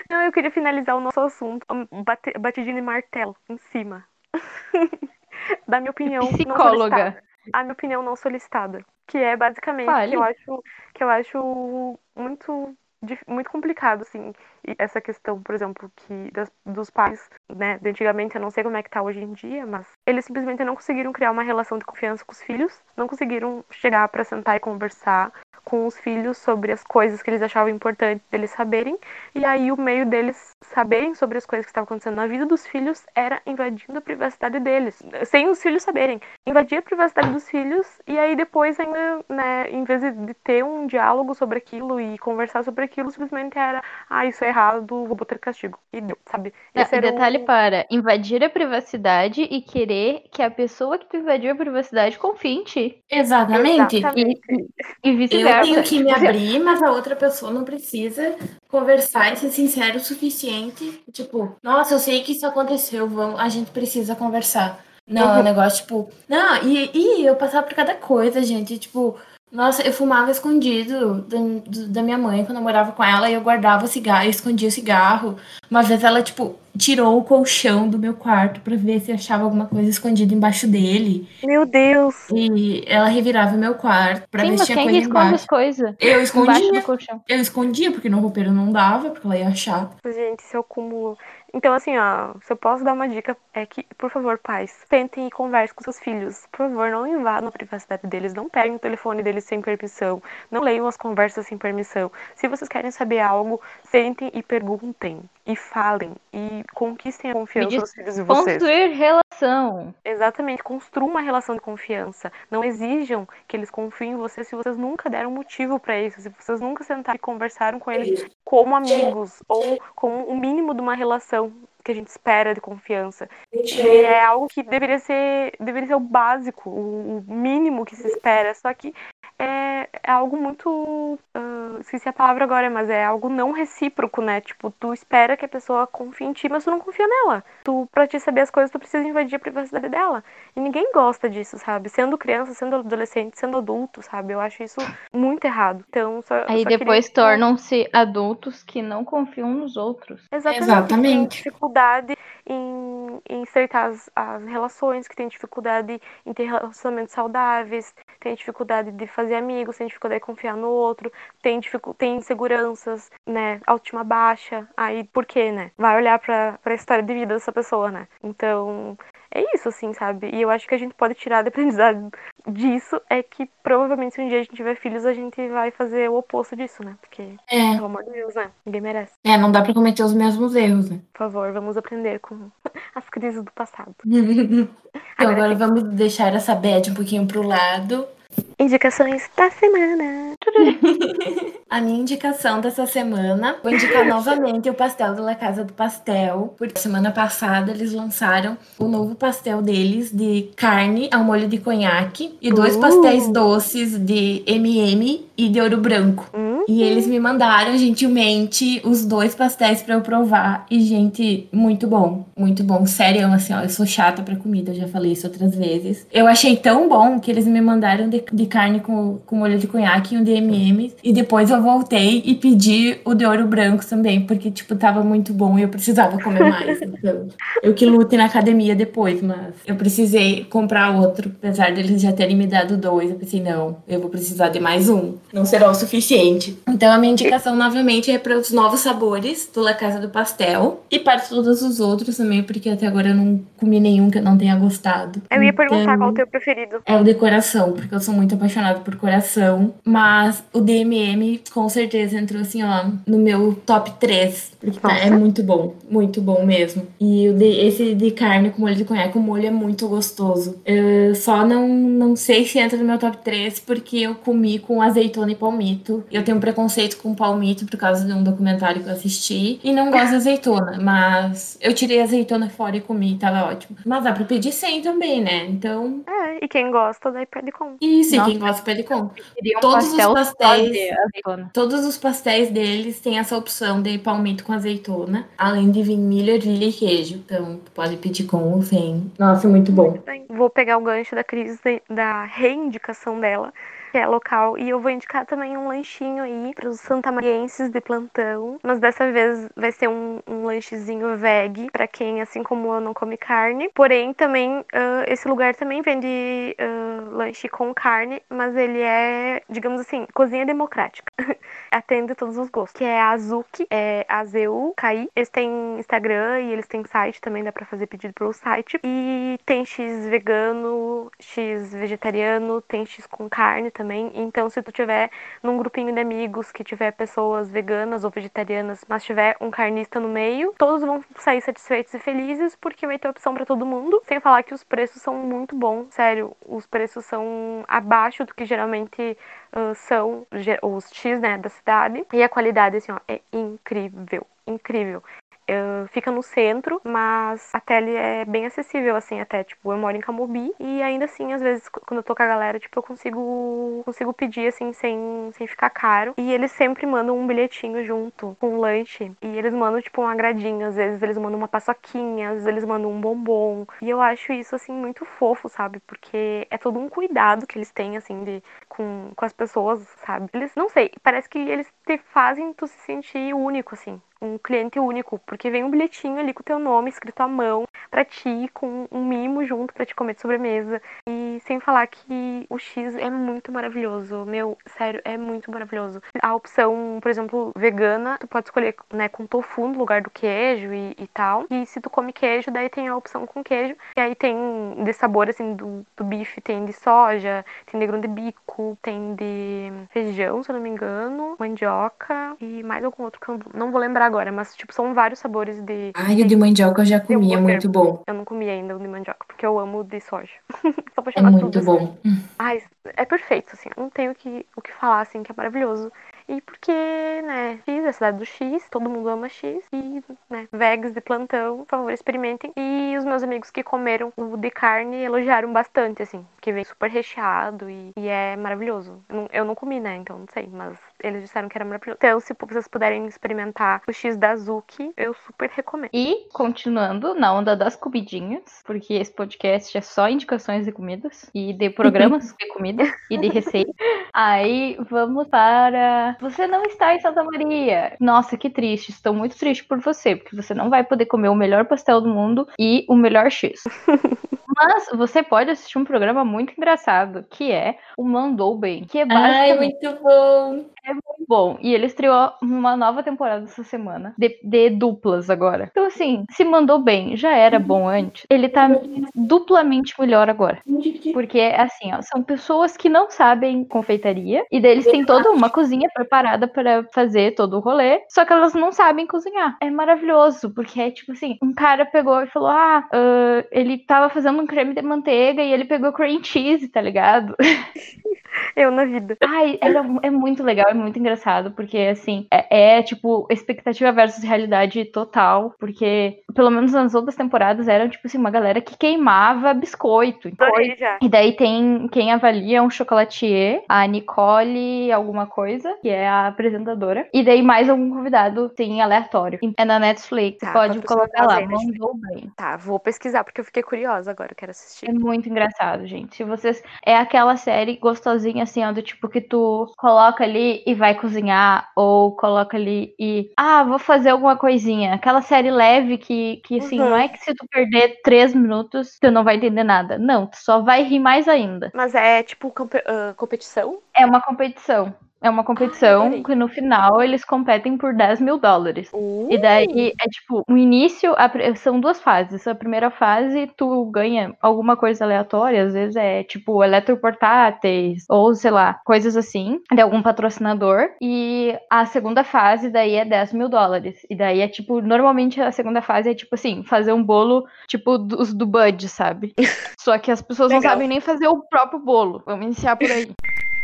Não, eu queria finalizar o nosso assunto. Bate, batidinho de martelo em cima. <laughs> da minha opinião. não solicitada. Psicóloga. a minha opinião não solicitada. Que é basicamente Fale. que eu acho que eu acho muito muito complicado assim. E essa questão por exemplo que das- dos pais né de antigamente eu não sei como é que tá hoje em dia mas eles simplesmente não conseguiram criar uma relação de confiança com os filhos não conseguiram chegar para sentar e conversar com os filhos sobre as coisas que eles achavam importante deles saberem e aí o meio deles saberem sobre as coisas que estavam acontecendo na vida dos filhos era invadindo a privacidade deles sem os filhos saberem invadir a privacidade dos filhos e aí depois ainda, né, em vez de ter um diálogo sobre aquilo e conversar sobre aquilo, simplesmente era, ah, isso é errado, vou botar castigo. E deu, sabe? Esse era o- detalhe para invadir a privacidade e querer que a pessoa que tu invadiu a privacidade confie em ti. Exatamente. Exatamente. E Eu vice-versa. Tenho que me abrir, mas a outra pessoa não precisa conversar e ser sincero o suficiente. Tipo, nossa, eu sei que isso aconteceu, vamos, a gente precisa conversar. Não, é um negócio, tipo, não, e, e eu passava por cada coisa, gente, tipo, nossa, eu fumava escondido da, do- da minha mãe quando eu morava com ela e eu guardava o cigarro, eu escondia o cigarro. Uma vez ela, tipo, tirou o colchão do meu quarto pra ver se achava alguma coisa escondida embaixo dele. Meu Deus! E ela revirava o meu quarto pra Sim, ver se mas tinha quem que coisa esconde embaixo. as coisas? Eu Embaixo escondia. do colchão. Eu escondia, porque no roupeiro não dava, porque ela ia achar. Gente, isso é cúmulo. Então, assim, ó, se eu posso dar uma dica, é que, por favor, pais, sentem e conversem com seus filhos. Por favor, não invadam a privacidade deles, não peguem o telefone deles sem permissão, não leiam as conversas sem permissão. Se vocês querem saber algo, sentem e perguntem, e falem, e conquistem a confiança diz- dos filhos de vocês. Construir relação. Exatamente, construam uma relação de confiança. Não exijam que eles confiem em vocês se vocês nunca deram motivo pra isso, se vocês nunca sentaram e conversaram com eles como amigos ou como o mínimo de uma relação que a gente espera de confiança. E é algo que deveria ser, deveria ser o básico, o, mínimo que se espera. Só que é, é algo muito. Ah, esqueci a palavra agora, mas é algo não recíproco, né? Tipo, tu espera que a pessoa confie em ti, mas tu não confia nela. Tu, pra te saber as coisas, tu precisa invadir a privacidade dela. E ninguém gosta disso, sabe? Sendo criança, sendo adolescente, sendo adulto, sabe? Eu acho isso muito errado. Então, só, Aí só depois queria... tornam-se adultos que não confiam nos outros. Exatamente. Exatamente. Dificuldade em, em estreitar as, as relações, que tem dificuldade em ter relacionamentos saudáveis, tem dificuldade de fazer amigos, tem dificuldade de confiar no outro, tem, tem inseguranças, né? Autoestima baixa. Aí, por quê, né? Vai olhar pra, pra história de vida dessa pessoa, né? Então, é isso, assim, sabe? E eu acho que a gente pode tirar de aprendizado disso é que provavelmente se um dia a gente tiver filhos, a gente vai fazer o oposto disso, né? Porque, É, pelo amor de Deus, né? Ninguém merece. é, não dá pra cometer os mesmos erros, né? Por favor, vamos aprender com <laughs> as crises do passado. <laughs> Então agora vamos deixar essa bad um pouquinho pro lado. Indicações da semana. <laughs> A minha indicação dessa semana, vou indicar <laughs> novamente o pastel da La Casa do Pastel, porque semana passada eles lançaram o novo pastel deles de carne ao molho de conhaque e dois Uh. pastéis doces de MM e de ouro branco. Hum, E eles me mandaram gentilmente os dois pastéis para eu provar. E, gente, muito bom. Muito bom. Sério, assim, ó, eu sou chata pra comida, eu já falei isso outras vezes. Eu achei tão bom que eles me mandaram de, de carne com, com molho de conhaque e um de M&M's. E depois eu voltei e pedi o de ouro branco também, porque, tipo, tava muito bom e eu precisava comer mais. <laughs> então, eu que lute na academia depois, mas eu precisei comprar outro, apesar deles já terem me dado dois. Eu pensei, não, eu vou precisar de mais um. Não será o suficiente. Então, a minha indicação novamente é para os novos sabores do La Casa do Pastel e para todos os outros também, porque até agora eu não comi nenhum que eu não tenha gostado. Eu ia perguntar então, qual é o teu preferido. É o de coração, porque eu sou muito apaixonada por coração. Mas o DMM com certeza entrou assim, ó, no meu top 3. Porque tá, é muito bom, muito bom mesmo. E o de, esse de carne com molho de conhaque, o molho é muito gostoso. Eu só não, não sei se entra no meu top 3 porque eu comi com azeitona e palmito. Eu tenho um preconceito com palmito por causa de um documentário que eu assisti. E não gosto de azeitona, mas eu tirei a azeitona fora e comi, tava ótimo. Mas dá pra pedir sem também, né? Então. É, e quem gosta, daí pede com. Isso, Nossa, e quem gosta, pede com. Um todos os pastéis. Todos os pastéis deles têm essa opção de palmito com azeitona, além de vir milho, ervilha e queijo. Então, pode pedir com ou sem. Nossa, muito bom. Vou pegar o gancho da crise da reindicação dela que é local. E eu vou indicar também um lanchinho aí para os santamarienses de plantão. Mas dessa vez vai ser um, um lanchezinho veg para quem, assim como eu, não come carne. Porém, também, uh, esse lugar também vende uh, lanche com carne, mas ele é, digamos assim, cozinha democrática. <laughs> Atende todos os gostos. Que é a Azuki, é A-Z-U-K-I. Eles têm Instagram e eles têm site também, dá para fazer pedido pelo site. E tem X vegano, X vegetariano, tem X com carne também. Então, se tu tiver num grupinho de amigos que tiver pessoas veganas ou vegetarianas, mas tiver um carnista no meio, todos vão sair satisfeitos e felizes porque vai ter opção para todo mundo. Sem falar que os preços são muito bons, sério, os preços são abaixo do que geralmente uh, são os X, né, da cidade. E a qualidade, assim, ó, é incrível, incrível. Fica no centro, mas a tele é bem acessível, assim, até, tipo, eu moro em Camobi e ainda assim, às vezes, quando eu tô com a galera, tipo, eu consigo, consigo pedir, assim, sem, sem ficar caro. E eles sempre mandam um bilhetinho junto com um lanche. E eles mandam, tipo, um agradinho. Às vezes eles mandam uma paçoquinha, às vezes eles mandam um bombom. E eu acho isso, assim, muito fofo, sabe? Porque é todo um cuidado que eles têm, assim, de, com, com as pessoas, sabe? Eles, não sei, parece que eles te fazem tu se sentir único, assim um cliente único, porque vem um bilhetinho ali com o teu nome escrito à mão para ti, com um mimo junto para te comer de sobremesa. E sem falar que o X é muito maravilhoso. Meu, sério, é muito maravilhoso. A opção, por exemplo, vegana, tu pode escolher, né, com tofu no lugar do queijo e, e tal. E se tu come queijo, daí tem a opção com queijo. E aí tem de sabor, assim, do, do bife, tem de soja, tem de grão de bico, tem de feijão, se eu não me engano, mandioca e mais algum outro que eu não vou lembrar agora, mas, tipo, são vários sabores de. Ai, o de mandioca eu já comi, é muito bom. Eu não comi ainda o de mandioca, porque eu amo o de soja. <laughs> é muito bom. Ai, é perfeito, assim. Não tenho o que, o que falar, assim, que é maravilhoso. E porque, né, X é a cidade do X, todo mundo ama X. E, né, vegas de plantão, por favor, experimentem. E os meus amigos que comeram o de carne elogiaram bastante, assim, que vem super recheado e, e é maravilhoso. Eu não, eu não, comi, né, então não sei, mas eles disseram que era maravilhoso. Então, se vocês puderem experimentar o X da Azuki, eu super recomendo. E, continuando na onda das comidinhas, porque esse podcast é só indicações de comidas e de <laughs> programas de comida e de receita. <laughs> Aí, vamos para você não está em Santa Maria. Nossa, que triste. Estou muito triste por você, porque você não vai poder comer o melhor pastel do mundo e o melhor X. <laughs> Mas você pode assistir um programa muito engraçado, que é o Mandou Bem, que é basicamente... Ai, muito bom! Bom. E ele estreou uma nova temporada essa semana, de, de, duplas agora. Então, assim, se mandou bem, já era bom antes, ele tá duplamente melhor agora. Porque, assim, ó, são pessoas que não sabem confeitaria, e daí eles têm toda uma cozinha preparada para fazer todo o rolê, só que elas não sabem cozinhar. É maravilhoso, porque é tipo assim, um cara pegou e falou: ah, uh, ele tava fazendo um creme de manteiga e ele pegou cream cheese, tá ligado? <laughs> Eu na vida. Ai, é muito legal, é muito engraçado, porque assim, é, é, tipo expectativa versus realidade total, porque pelo menos nas outras temporadas eram tipo assim, uma galera que queimava biscoito. Adorei já. E daí tem quem avalia um chocolatier, a Nicole alguma coisa, que é a apresentadora. E daí mais algum convidado, sim, aleatório. É na Netflix, Tá, pode colocar lá, mandou bem. Tá, vou pesquisar porque eu fiquei curiosa agora, eu quero assistir. É muito engraçado, gente. Se vocês. É aquela série gostosinha, assim, ó, do tipo que tu coloca ali e vai cozinhar, ou coloca ali e. Ah, vou fazer alguma coisinha. Aquela série leve que, que assim, Uhum. não é que se tu perder três minutos, tu não vai entender nada. Não, tu só vai rir mais ainda. Mas é tipo ah, competição? É uma competição. É uma competição adorei. que no final eles competem por 10 mil dólares. Uh, E daí é tipo, o início, a são duas fases. A primeira fase, tu ganha alguma coisa aleatória, às vezes é tipo eletroportáteis, ou sei lá, coisas assim, de algum patrocinador. E a segunda fase, daí é 10 mil dólares. E daí é tipo, normalmente a segunda fase é tipo assim, fazer um bolo, tipo, dos do Bud, sabe? <laughs> Só que as pessoas não Legal. sabem nem fazer o próprio bolo. Vamos iniciar por aí. <laughs>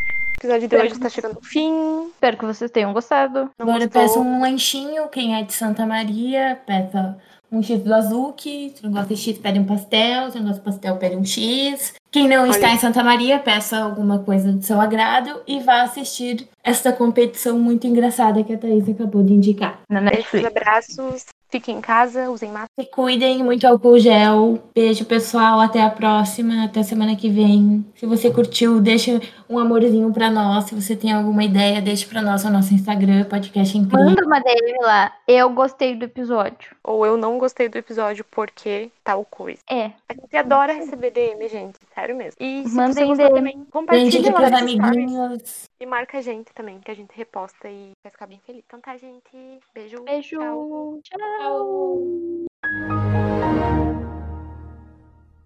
o episódio de hoje está chegando ao fim. Espero que vocês tenham gostado. Não Agora gostou? peça um lanchinho, quem é de Santa Maria, peça um X do Azuki. Se não gosta de X, pede um pastel. Se não gosta de pastel, pede um X. Quem não está em Santa Maria, peça alguma coisa do seu agrado e vá assistir esta competição muito engraçada que a Thaís acabou de indicar. Na Beijos, Netflix. abraços. Fiquem em casa, usem máscara. Se cuidem, muito álcool gel. Beijo, pessoal. Até a próxima. Até semana que vem. Se você curtiu, deixa um amorzinho pra nós. Se você tem alguma ideia, deixa pra nós no nosso Instagram, podcast incrível. Manda uma DM lá. Eu gostei do episódio. Ou eu não gostei do episódio porque tal coisa. É. A gente adora receber DM, gente. Sério mesmo. E se Mandem DM. também, compartilha nos stories amiguinhos. E marca a gente também, que a gente reposta e vai ficar bem feliz. Então tá, gente. Beijo. Beijo. tchau. tchau. tchau.